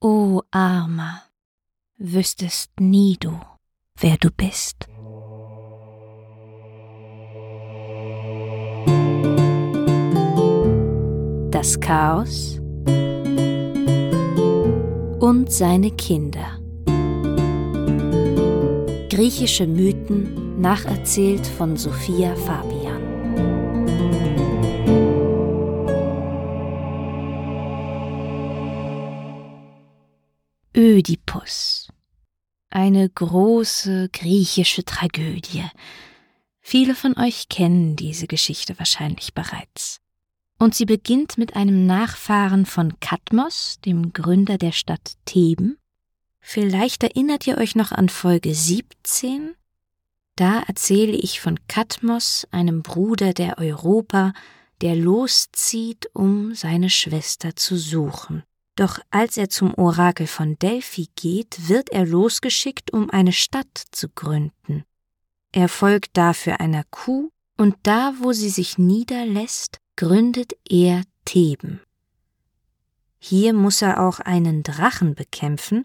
O Armer, wüsstest nie du, wer du bist. Das Chaos und seine Kinder. Griechische Mythen nacherzählt von Sophia Fabian. Ödipus. Eine große griechische Tragödie. Viele von euch kennen diese Geschichte wahrscheinlich bereits. Und sie beginnt mit einem Nachfahren von Kadmos, dem Gründer der Stadt Theben. Vielleicht erinnert ihr euch noch an Folge 17? Da erzähle ich von Kadmos, einem Bruder der Europa, der loszieht, um seine Schwester zu suchen. Doch als er zum Orakel von Delphi geht, wird er losgeschickt, um eine Stadt zu gründen. Er folgt dafür einer Kuh, und da, wo sie sich niederlässt, gründet er Theben. Hier muss er auch einen Drachen bekämpfen,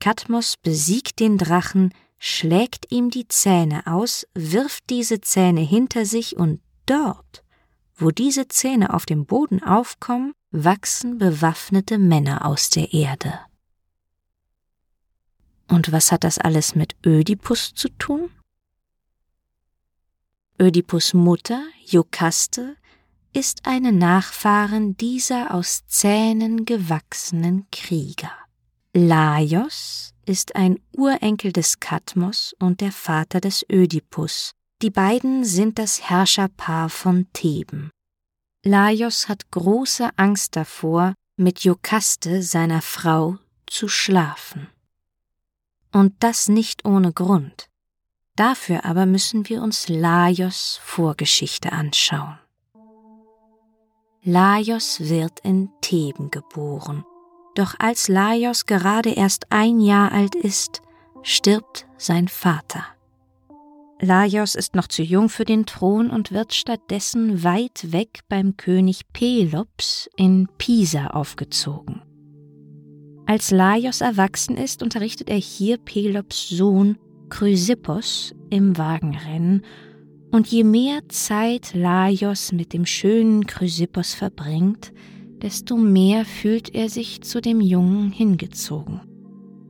Kadmos besiegt den Drachen, schlägt ihm die Zähne aus, wirft diese Zähne hinter sich und dort, wo diese Zähne auf dem Boden aufkommen, wachsen bewaffnete Männer aus der Erde. Und was hat das alles mit Ödipus zu tun? Ödipus Mutter, Jokaste, ist eine Nachfahren dieser aus Zähnen gewachsenen Krieger. Laios ist ein Urenkel des Kadmos und der Vater des Ödipus. Die beiden sind das Herrscherpaar von Theben. Laios hat große Angst davor, mit Jokaste, seiner Frau, zu schlafen. Und das nicht ohne Grund. Dafür aber müssen wir uns Laios Vorgeschichte anschauen. Laios wird in Theben geboren, doch als Laios gerade erst ein Jahr alt ist, stirbt sein Vater. Laios ist noch zu jung für den Thron und wird stattdessen weit weg beim König Pelops in Pisa aufgezogen. Als Laios erwachsen ist, unterrichtet er hier Pelops Sohn Chrysippos im Wagenrennen, und je mehr Zeit Laios mit dem schönen Chrysippos verbringt, desto mehr fühlt er sich zu dem Jungen hingezogen.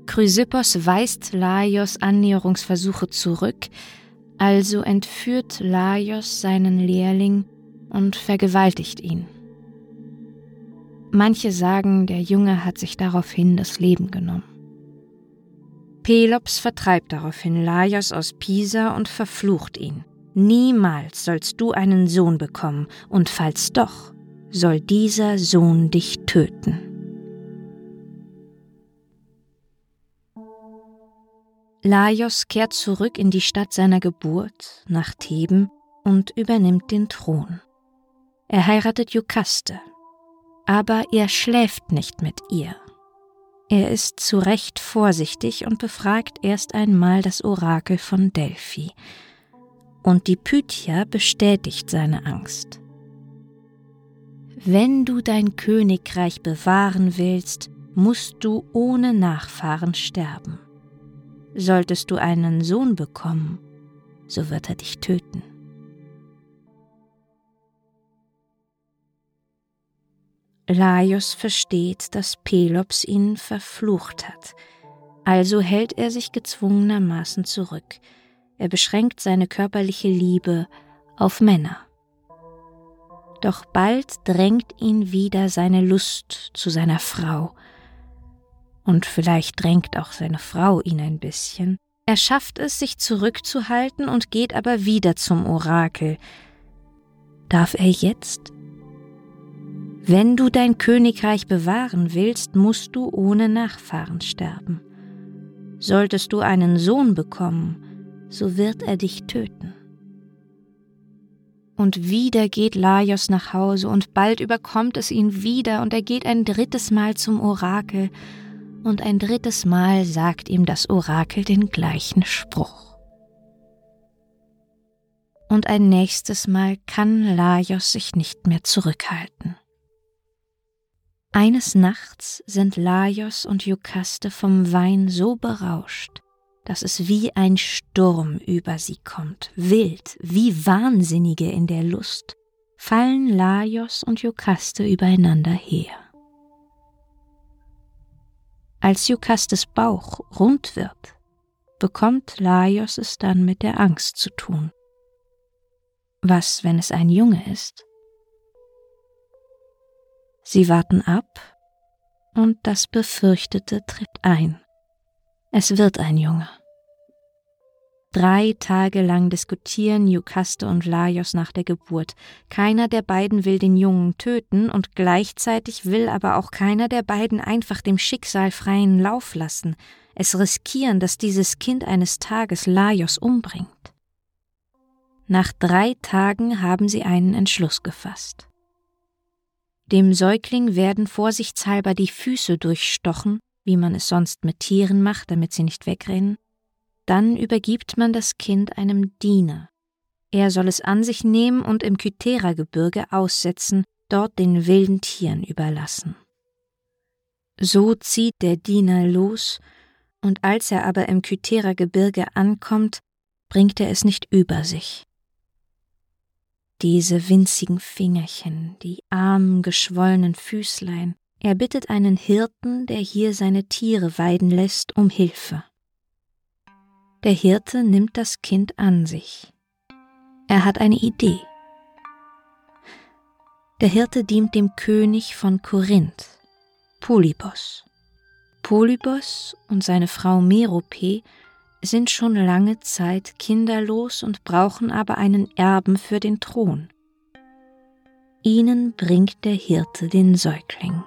Chrysippos weist Laios Annäherungsversuche zurück, also entführt Laios seinen Lehrling und vergewaltigt ihn. Manche sagen, der Junge hat sich daraufhin das Leben genommen. Pelops vertreibt daraufhin Laios aus Pisa und verflucht ihn. Niemals sollst du einen Sohn bekommen, und falls doch, soll dieser Sohn dich töten. Laios kehrt zurück in die Stadt seiner Geburt, nach Theben, und übernimmt den Thron. Er heiratet Jukaste, aber er schläft nicht mit ihr. Er ist zu Recht vorsichtig und befragt erst einmal das Orakel von Delphi. Und die Pythia bestätigt seine Angst. Wenn du dein Königreich bewahren willst, musst du ohne Nachfahren sterben. Solltest du einen Sohn bekommen, so wird er dich töten. Laios versteht, dass Pelops ihn verflucht hat, also hält er sich gezwungenermaßen zurück. Er beschränkt seine körperliche Liebe auf Männer. Doch bald drängt ihn wieder seine Lust zu seiner Frau, und vielleicht drängt auch seine Frau ihn ein bisschen. Er schafft es, sich zurückzuhalten und geht aber wieder zum Orakel. Darf er jetzt? Wenn du dein Königreich bewahren willst, musst du ohne Nachfahren sterben. Solltest du einen Sohn bekommen, so wird er dich töten. Und wieder geht Laios nach Hause, und bald überkommt es ihn wieder, und er geht ein drittes Mal zum Orakel, und ein drittes Mal sagt ihm das Orakel den gleichen Spruch. Und ein nächstes Mal kann Laios sich nicht mehr zurückhalten. Eines Nachts sind Laios und Jukaste vom Wein so berauscht, dass es wie ein Sturm über sie kommt, wild, wie Wahnsinnige in der Lust, fallen Laios und Jukaste übereinander her. Als Jukastes Bauch rund wird, bekommt Laios es dann mit der Angst zu tun. Was, wenn es ein Junge ist? Sie warten ab, und das Befürchtete tritt ein. Es wird ein Junge. Drei Tage lang diskutieren Jukaste und Laios nach der Geburt. Keiner der beiden will den Jungen töten und gleichzeitig will aber auch keiner der beiden einfach dem Schicksal freien Lauf lassen, es riskieren, dass dieses Kind eines Tages Laios umbringt. Nach drei Tagen haben sie einen Entschluss gefasst. Dem Säugling werden vorsichtshalber die Füße durchstochen, wie man es sonst mit Tieren macht, damit sie nicht wegrennen. Dann übergibt man das Kind einem Diener. Er soll es an sich nehmen und im Kythera-Gebirge aussetzen, dort den wilden Tieren überlassen. So zieht der Diener los, und als er aber im Kythera-Gebirge ankommt, bringt er es nicht über sich diese winzigen Fingerchen, die armen, geschwollenen Füßlein. Er bittet einen Hirten, der hier seine Tiere weiden lässt, um Hilfe. Der Hirte nimmt das Kind an sich. Er hat eine Idee. Der Hirte dient dem König von Korinth, Polybos. Polybos und seine Frau Merope sind schon lange Zeit kinderlos und brauchen aber einen Erben für den Thron. Ihnen bringt der Hirte den Säugling.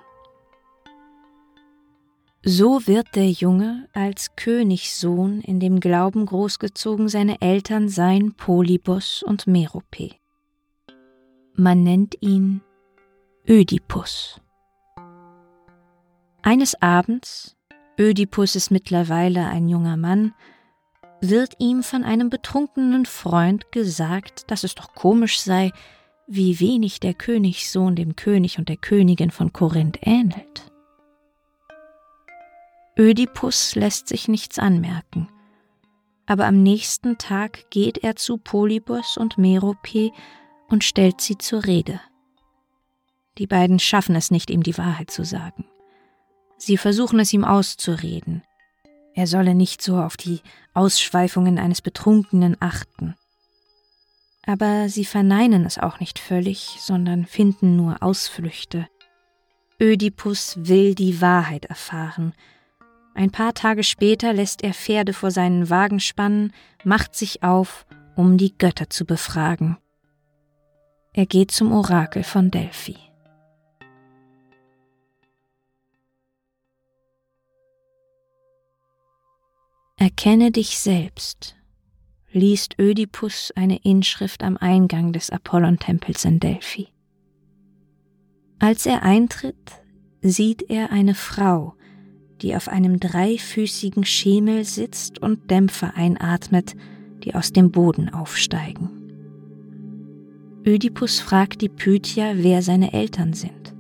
So wird der Junge als Königssohn in dem Glauben großgezogen, seine Eltern seien Polybos und Merope. Man nennt ihn Ödipus. Eines Abends, Ödipus ist mittlerweile ein junger Mann, wird ihm von einem betrunkenen Freund gesagt, dass es doch komisch sei, wie wenig der Königssohn dem König und der Königin von Korinth ähnelt. Ödipus lässt sich nichts anmerken, aber am nächsten Tag geht er zu Polybos und Merope und stellt sie zur Rede. Die beiden schaffen es nicht, ihm die Wahrheit zu sagen. Sie versuchen es ihm auszureden, er solle nicht so auf die Ausschweifungen eines Betrunkenen achten. Aber sie verneinen es auch nicht völlig, sondern finden nur Ausflüchte. Ödipus will die Wahrheit erfahren. Ein paar Tage später lässt er Pferde vor seinen Wagen spannen, macht sich auf, um die Götter zu befragen. Er geht zum Orakel von Delphi. Erkenne dich selbst, liest Ödipus eine Inschrift am Eingang des Apollontempels in Delphi. Als er eintritt, sieht er eine Frau, die auf einem dreifüßigen Schemel sitzt und Dämpfe einatmet, die aus dem Boden aufsteigen. Ödipus fragt die Pythia, wer seine Eltern sind.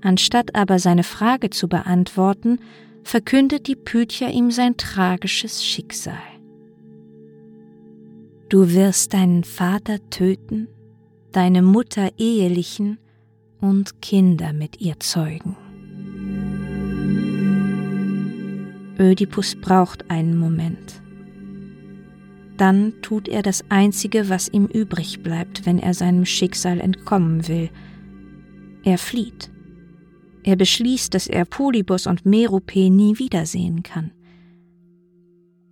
Anstatt aber seine Frage zu beantworten, verkündet die Pythia ihm sein tragisches Schicksal. Du wirst deinen Vater töten, deine Mutter ehelichen und Kinder mit ihr zeugen. Ödipus braucht einen Moment. Dann tut er das Einzige, was ihm übrig bleibt, wenn er seinem Schicksal entkommen will. Er flieht. Er beschließt, dass er Polybos und Merope nie wiedersehen kann.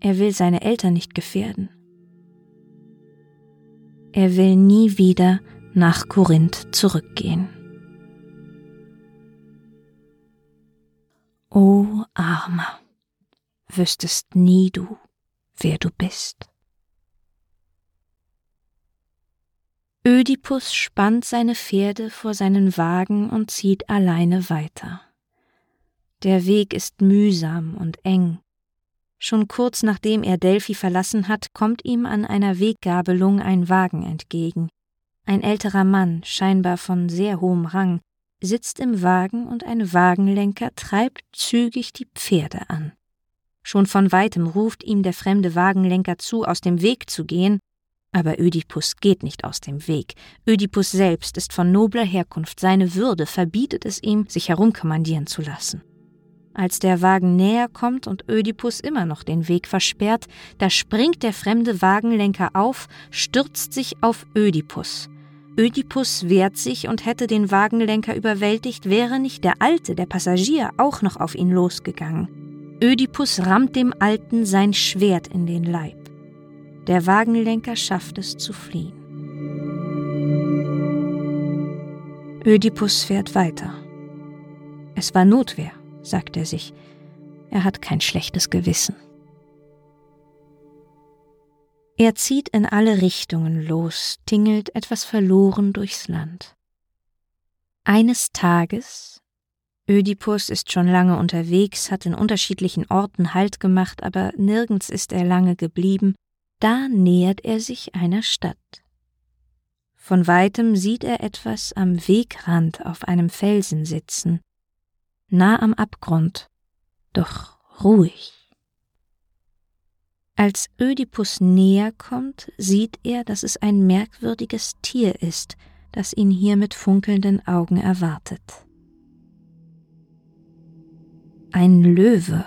Er will seine Eltern nicht gefährden. Er will nie wieder nach Korinth zurückgehen. O Armer, wüsstest nie du, wer du bist. Ödipus spannt seine Pferde vor seinen Wagen und zieht alleine weiter. Der Weg ist mühsam und eng. Schon kurz nachdem er Delphi verlassen hat, kommt ihm an einer Weggabelung ein Wagen entgegen. Ein älterer Mann, scheinbar von sehr hohem Rang, sitzt im Wagen und ein Wagenlenker treibt zügig die Pferde an. Schon von weitem ruft ihm der fremde Wagenlenker zu, aus dem Weg zu gehen, aber Ödipus geht nicht aus dem Weg. Ödipus selbst ist von nobler Herkunft, seine Würde verbietet es ihm, sich herumkommandieren zu lassen. Als der Wagen näher kommt und Ödipus immer noch den Weg versperrt, da springt der fremde Wagenlenker auf, stürzt sich auf Ödipus. Ödipus wehrt sich und hätte den Wagenlenker überwältigt, wäre nicht der Alte, der Passagier, auch noch auf ihn losgegangen. Ödipus rammt dem Alten sein Schwert in den Leib. Der Wagenlenker schafft es zu fliehen. Ödipus fährt weiter. Es war Notwehr, sagt er sich. Er hat kein schlechtes Gewissen. Er zieht in alle Richtungen los, tingelt etwas verloren durchs Land. Eines Tages, Ödipus ist schon lange unterwegs, hat in unterschiedlichen Orten Halt gemacht, aber nirgends ist er lange geblieben, da nähert er sich einer Stadt. Von weitem sieht er etwas am Wegrand auf einem Felsen sitzen, nah am Abgrund, doch ruhig. Als Ödipus näher kommt, sieht er, dass es ein merkwürdiges Tier ist, das ihn hier mit funkelnden Augen erwartet. Ein Löwe.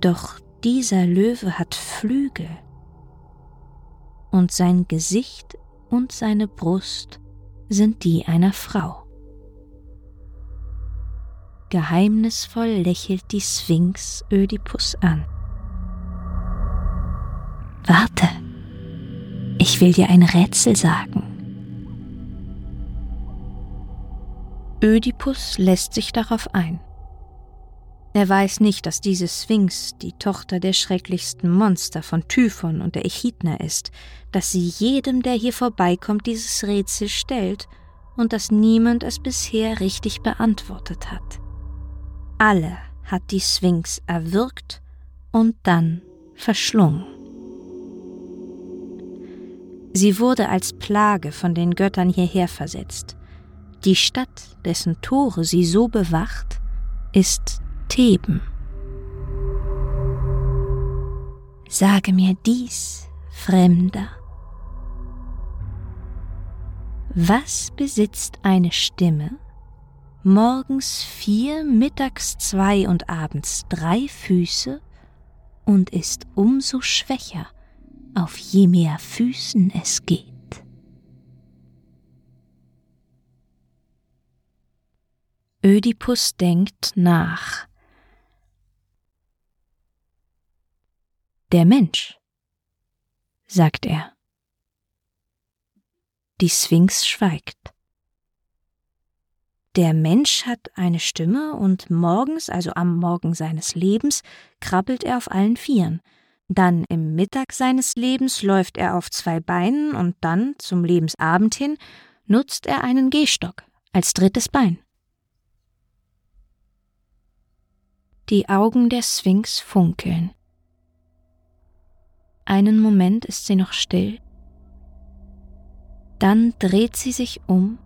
Doch dieser Löwe hat Flügel und sein Gesicht und seine Brust sind die einer Frau. Geheimnisvoll lächelt die Sphinx Ödipus an. Warte, ich will dir ein Rätsel sagen. Ödipus lässt sich darauf ein. Er weiß nicht, dass diese Sphinx die Tochter der schrecklichsten Monster von Typhon und der Echidna ist, dass sie jedem, der hier vorbeikommt, dieses Rätsel stellt und dass niemand es bisher richtig beantwortet hat. Alle hat die Sphinx erwürgt und dann verschlungen. Sie wurde als Plage von den Göttern hierher versetzt. Die Stadt, dessen Tore sie so bewacht, ist Theben. Sage mir dies, Fremder. Was besitzt eine Stimme? Morgens vier, mittags zwei und abends drei Füße und ist umso schwächer, auf je mehr Füßen es geht. Ödipus denkt nach. Der Mensch, sagt er. Die Sphinx schweigt. Der Mensch hat eine Stimme und morgens, also am Morgen seines Lebens, krabbelt er auf allen Vieren. Dann im Mittag seines Lebens läuft er auf zwei Beinen und dann, zum Lebensabend hin, nutzt er einen Gehstock als drittes Bein. Die Augen der Sphinx funkeln. Einen Moment ist sie noch still, dann dreht sie sich um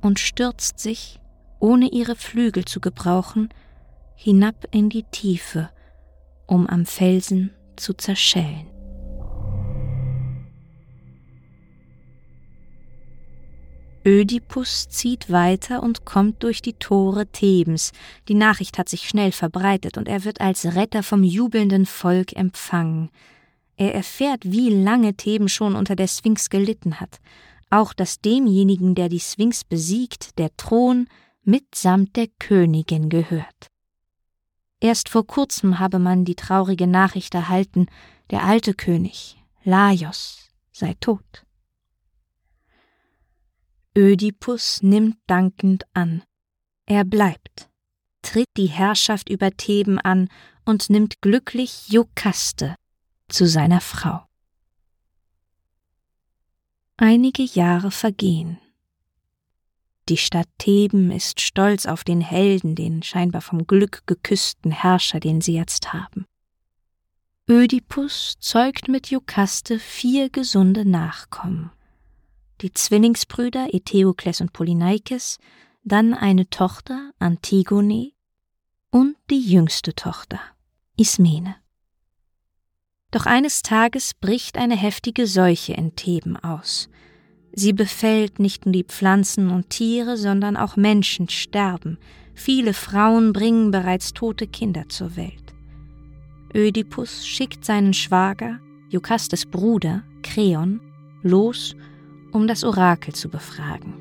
und stürzt sich, ohne ihre Flügel zu gebrauchen, hinab in die Tiefe, um am Felsen zu zerschellen. Ödipus zieht weiter und kommt durch die Tore Thebens. Die Nachricht hat sich schnell verbreitet und er wird als Retter vom jubelnden Volk empfangen. Er erfährt, wie lange Theben schon unter der Sphinx gelitten hat, auch dass demjenigen, der die Sphinx besiegt, der Thron mitsamt der Königin gehört. Erst vor kurzem habe man die traurige Nachricht erhalten, der alte König, Laios, sei tot. Ödipus nimmt dankend an. Er bleibt, tritt die Herrschaft über Theben an und nimmt glücklich Jokaste, zu seiner Frau. Einige Jahre vergehen. Die Stadt Theben ist stolz auf den Helden, den scheinbar vom Glück geküssten Herrscher, den sie jetzt haben. Ödipus zeugt mit Jokaste vier gesunde Nachkommen. Die Zwillingsbrüder Eteokles und Polyneikes, dann eine Tochter Antigone und die jüngste Tochter Ismene. Doch eines Tages bricht eine heftige Seuche in Theben aus. Sie befällt nicht nur die Pflanzen und Tiere, sondern auch Menschen sterben. Viele Frauen bringen bereits tote Kinder zur Welt. Ödipus schickt seinen Schwager, Jokastes Bruder, Kreon, los, um das Orakel zu befragen.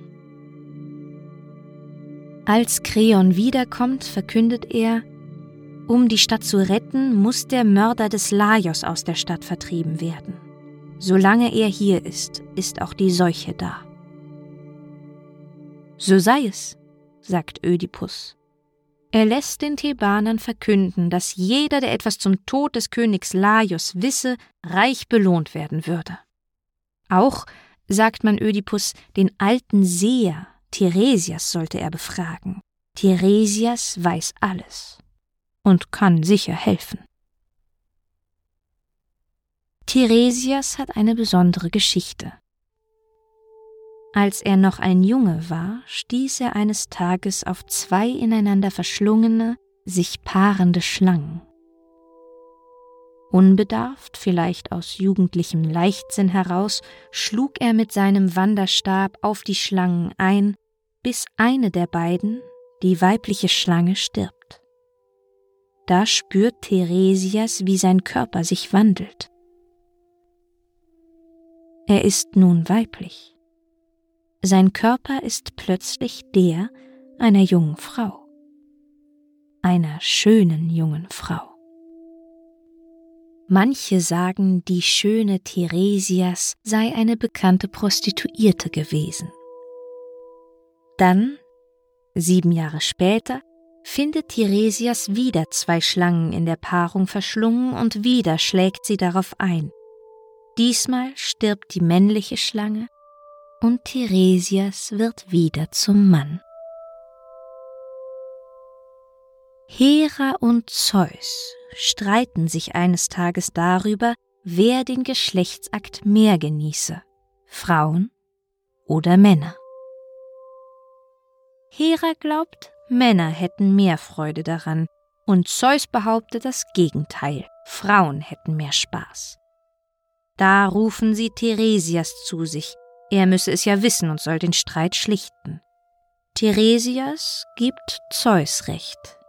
Als Kreon wiederkommt, verkündet er, um die Stadt zu retten, muss der Mörder des Laios aus der Stadt vertrieben werden. Solange er hier ist, ist auch die Seuche da. So sei es, sagt Ödipus. Er lässt den Thebanern verkünden, dass jeder, der etwas zum Tod des Königs Laios wisse, reich belohnt werden würde. Auch, sagt man Ödipus, den alten Seher, Theresias sollte er befragen. Theresias weiß alles und kann sicher helfen. Theresias hat eine besondere Geschichte. Als er noch ein Junge war, stieß er eines Tages auf zwei ineinander verschlungene, sich paarende Schlangen. Unbedarft, vielleicht aus jugendlichem Leichtsinn heraus, schlug er mit seinem Wanderstab auf die Schlangen ein, bis eine der beiden, die weibliche Schlange, stirbt. Da spürt Theresias, wie sein Körper sich wandelt. Er ist nun weiblich. Sein Körper ist plötzlich der einer jungen Frau, einer schönen jungen Frau. Manche sagen, die schöne Theresias sei eine bekannte Prostituierte gewesen. Dann, sieben Jahre später, findet Theresias wieder zwei Schlangen in der Paarung verschlungen und wieder schlägt sie darauf ein. Diesmal stirbt die männliche Schlange und Theresias wird wieder zum Mann. Hera und Zeus streiten sich eines Tages darüber, wer den Geschlechtsakt mehr genieße, Frauen oder Männer. Hera glaubt, Männer hätten mehr Freude daran, und Zeus behauptet das Gegenteil, Frauen hätten mehr Spaß. Da rufen sie Theresias zu sich, er müsse es ja wissen und soll den Streit schlichten. Theresias gibt Zeus recht.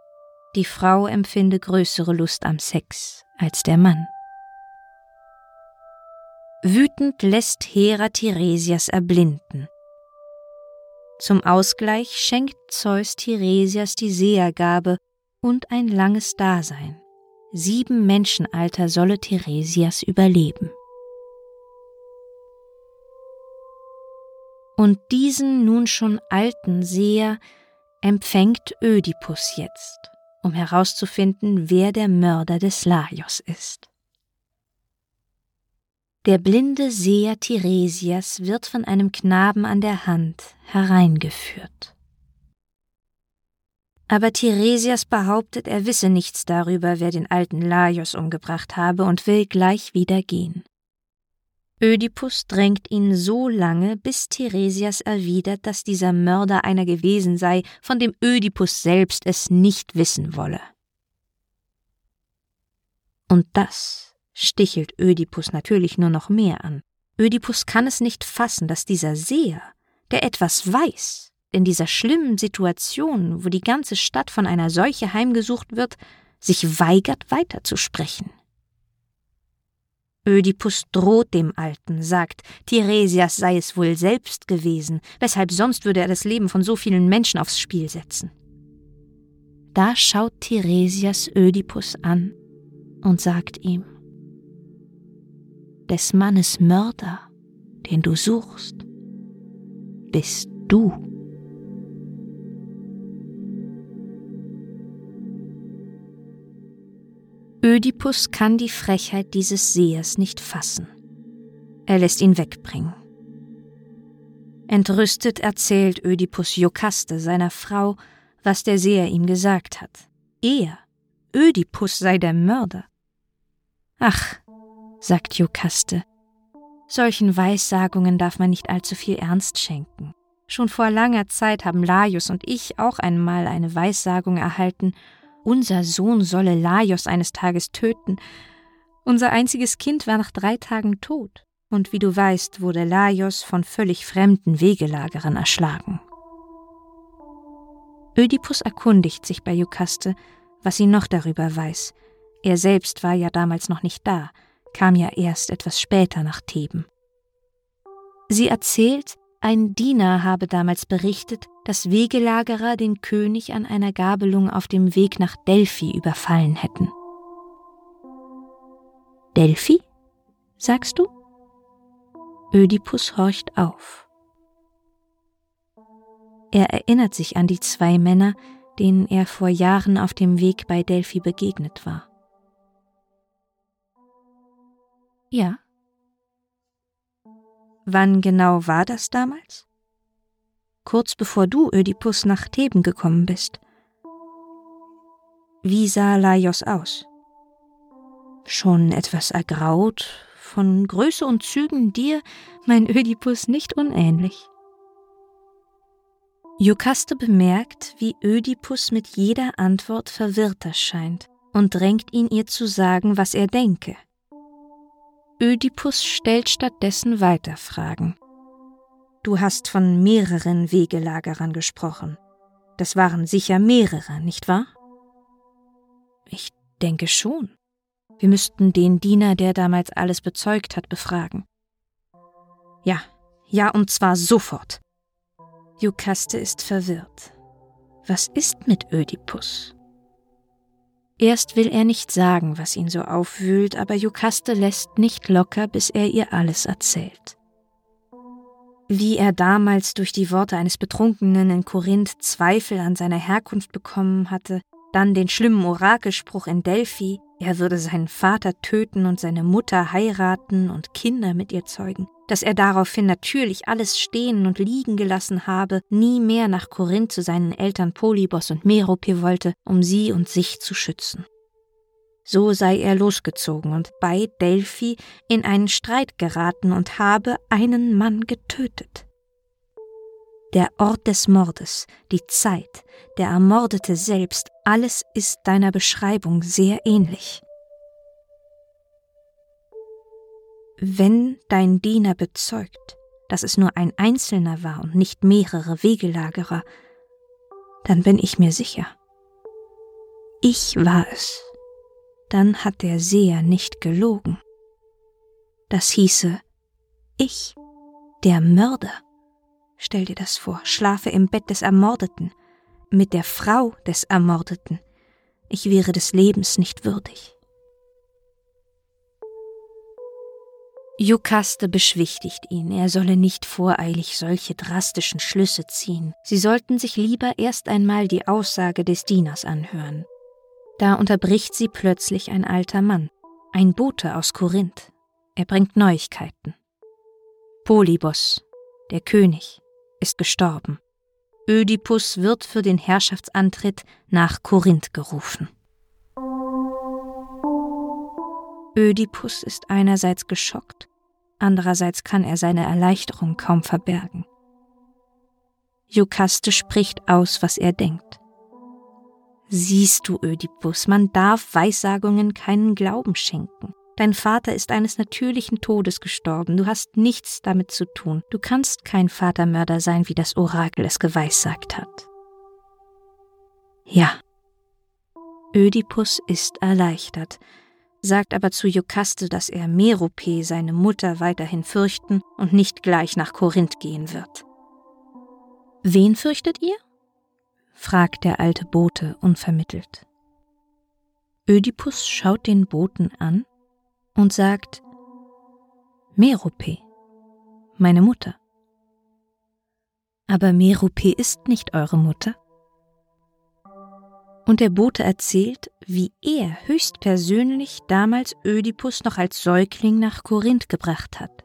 Die Frau empfinde größere Lust am Sex als der Mann. Wütend lässt Hera Theresias erblinden. Zum Ausgleich schenkt Zeus Tiresias die Sehergabe und ein langes Dasein. Sieben Menschenalter solle Theresias überleben. Und diesen nun schon alten Seher empfängt Ödipus jetzt, um herauszufinden, wer der Mörder des Laios ist. Der blinde Seher Tiresias wird von einem Knaben an der Hand hereingeführt. Aber Tiresias behauptet, er wisse nichts darüber, wer den alten Laios umgebracht habe und will gleich wieder gehen. Ödipus drängt ihn so lange, bis Tiresias erwidert, dass dieser Mörder einer gewesen sei, von dem Ödipus selbst es nicht wissen wolle. Und das stichelt Ödipus natürlich nur noch mehr an. Ödipus kann es nicht fassen, dass dieser Seher, der etwas weiß, in dieser schlimmen Situation, wo die ganze Stadt von einer Seuche heimgesucht wird, sich weigert weiterzusprechen. Ödipus droht dem Alten, sagt, Tiresias sei es wohl selbst gewesen, weshalb sonst würde er das Leben von so vielen Menschen aufs Spiel setzen. Da schaut Tiresias Ödipus an und sagt ihm, des Mannes Mörder, den du suchst, bist du. Ödipus kann die Frechheit dieses Sehers nicht fassen. Er lässt ihn wegbringen. Entrüstet erzählt Ödipus Jokaste seiner Frau, was der Seher ihm gesagt hat. Er, Ödipus, sei der Mörder. Ach, sagt Jokaste, Solchen Weissagungen darf man nicht allzu viel Ernst schenken. Schon vor langer Zeit haben Laios und ich auch einmal eine Weissagung erhalten, unser Sohn solle Laios eines Tages töten. Unser einziges Kind war nach drei Tagen tot, und wie du weißt, wurde Laios von völlig fremden Wegelagerern erschlagen. Ödipus erkundigt sich bei Jukaste, was sie noch darüber weiß. Er selbst war ja damals noch nicht da, kam ja erst etwas später nach Theben. Sie erzählt, ein Diener habe damals berichtet, dass Wegelagerer den König an einer Gabelung auf dem Weg nach Delphi überfallen hätten. Delphi? sagst du? Ödipus horcht auf. Er erinnert sich an die zwei Männer, denen er vor Jahren auf dem Weg bei Delphi begegnet war. Ja, Wann genau war das damals? Kurz bevor du, Ödipus, nach Theben gekommen bist. Wie sah Laios aus? Schon etwas ergraut, von Größe und Zügen dir, mein Ödipus, nicht unähnlich. Jokaste bemerkt, wie Ödipus mit jeder Antwort verwirrter scheint und drängt ihn ihr zu sagen, was er denke. Ödipus stellt stattdessen weiter Fragen. Du hast von mehreren Wegelagerern gesprochen. Das waren sicher mehrere, nicht wahr? Ich denke schon. Wir müssten den Diener, der damals alles bezeugt hat, befragen. Ja, ja, und zwar sofort. Jukaste ist verwirrt. Was ist mit Ödipus? Erst will er nicht sagen, was ihn so aufwühlt, aber Jukaste lässt nicht locker, bis er ihr alles erzählt. Wie er damals durch die Worte eines Betrunkenen in Korinth Zweifel an seiner Herkunft bekommen hatte, dann den schlimmen Orakelspruch in Delphi, er würde seinen Vater töten und seine Mutter heiraten und Kinder mit ihr zeugen, dass er daraufhin natürlich alles stehen und liegen gelassen habe, nie mehr nach Korinth zu seinen Eltern Polybos und Merope wollte, um sie und sich zu schützen. So sei er losgezogen und bei Delphi in einen Streit geraten und habe einen Mann getötet. Der Ort des Mordes, die Zeit, der Ermordete selbst, alles ist deiner Beschreibung sehr ähnlich. Wenn dein Diener bezeugt, dass es nur ein Einzelner war und nicht mehrere Wegelagerer, dann bin ich mir sicher. Ich war es. Dann hat der Seher nicht gelogen. Das hieße, ich, der Mörder. Stell dir das vor, schlafe im Bett des Ermordeten, mit der Frau des Ermordeten. Ich wäre des Lebens nicht würdig. Jukaste beschwichtigt ihn, er solle nicht voreilig solche drastischen Schlüsse ziehen. Sie sollten sich lieber erst einmal die Aussage des Dieners anhören. Da unterbricht sie plötzlich ein alter Mann, ein Bote aus Korinth. Er bringt Neuigkeiten. Polybos, der König, ist gestorben. Ödipus wird für den Herrschaftsantritt nach Korinth gerufen. Ödipus ist einerseits geschockt, andererseits kann er seine Erleichterung kaum verbergen. Jukaste spricht aus, was er denkt. Siehst du, Ödipus, man darf Weissagungen keinen Glauben schenken. Dein Vater ist eines natürlichen Todes gestorben, du hast nichts damit zu tun, du kannst kein Vatermörder sein, wie das Orakel es geweissagt hat. Ja, Ödipus ist erleichtert, sagt aber zu Jokaste, dass er Merope, seine Mutter, weiterhin fürchten und nicht gleich nach Korinth gehen wird. Wen fürchtet ihr? Fragt der alte Bote unvermittelt. Ödipus schaut den Boten an und sagt Merope, meine Mutter. Aber Merope ist nicht eure Mutter und der Bote erzählt, wie er höchstpersönlich damals Ödipus noch als Säugling nach Korinth gebracht hat.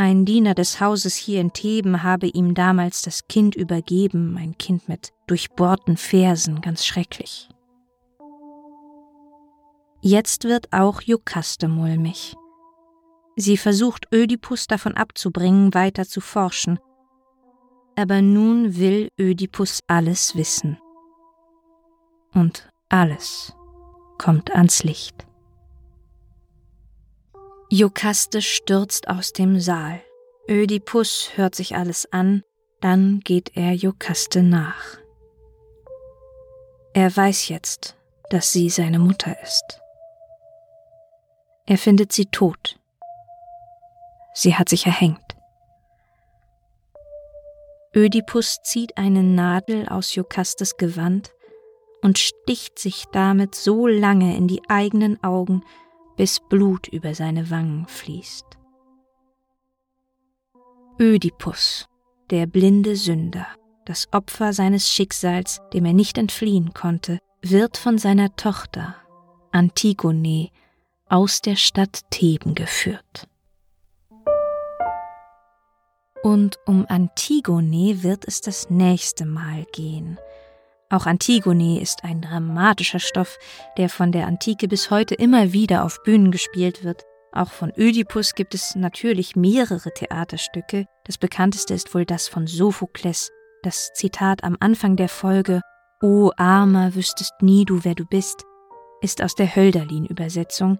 Ein Diener des Hauses hier in Theben habe ihm damals das Kind übergeben, ein Kind mit durchbohrten Fersen, ganz schrecklich. Jetzt wird auch Jokaste mulmig. Sie versucht Ödipus davon abzubringen, weiter zu forschen. Aber nun will Ödipus alles wissen. Und alles kommt ans Licht. Jokaste stürzt aus dem Saal. Ödipus hört sich alles an, dann geht er Jokaste nach. Er weiß jetzt, dass sie seine Mutter ist. Er findet sie tot. Sie hat sich erhängt. Ödipus zieht eine Nadel aus Jokastes Gewand und sticht sich damit so lange in die eigenen Augen, bis Blut über seine Wangen fließt. Ödipus, der blinde Sünder, das Opfer seines Schicksals, dem er nicht entfliehen konnte, wird von seiner Tochter, Antigone, aus der Stadt Theben geführt. Und um Antigone wird es das nächste Mal gehen, auch Antigone ist ein dramatischer Stoff, der von der Antike bis heute immer wieder auf Bühnen gespielt wird. Auch von Ödipus gibt es natürlich mehrere Theaterstücke. Das bekannteste ist wohl das von Sophokles, das Zitat am Anfang der Folge O Armer, wüsstest nie du, wer du bist, ist aus der Hölderlin-Übersetzung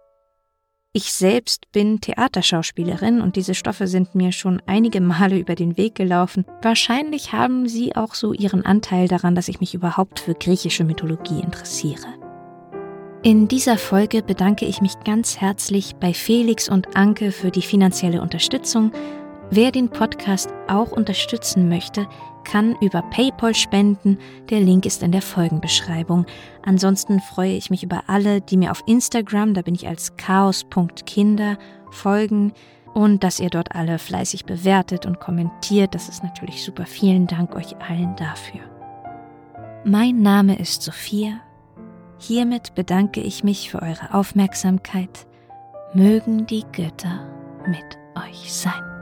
ich selbst bin Theaterschauspielerin und diese Stoffe sind mir schon einige Male über den Weg gelaufen. Wahrscheinlich haben sie auch so ihren Anteil daran, dass ich mich überhaupt für griechische Mythologie interessiere. In dieser Folge bedanke ich mich ganz herzlich bei Felix und Anke für die finanzielle Unterstützung. Wer den Podcast auch unterstützen möchte, kann über PayPal spenden. Der Link ist in der Folgenbeschreibung. Ansonsten freue ich mich über alle, die mir auf Instagram, da bin ich als chaos.kinder, folgen und dass ihr dort alle fleißig bewertet und kommentiert. Das ist natürlich super. Vielen Dank euch allen dafür. Mein Name ist Sophia. Hiermit bedanke ich mich für eure Aufmerksamkeit. Mögen die Götter mit euch sein.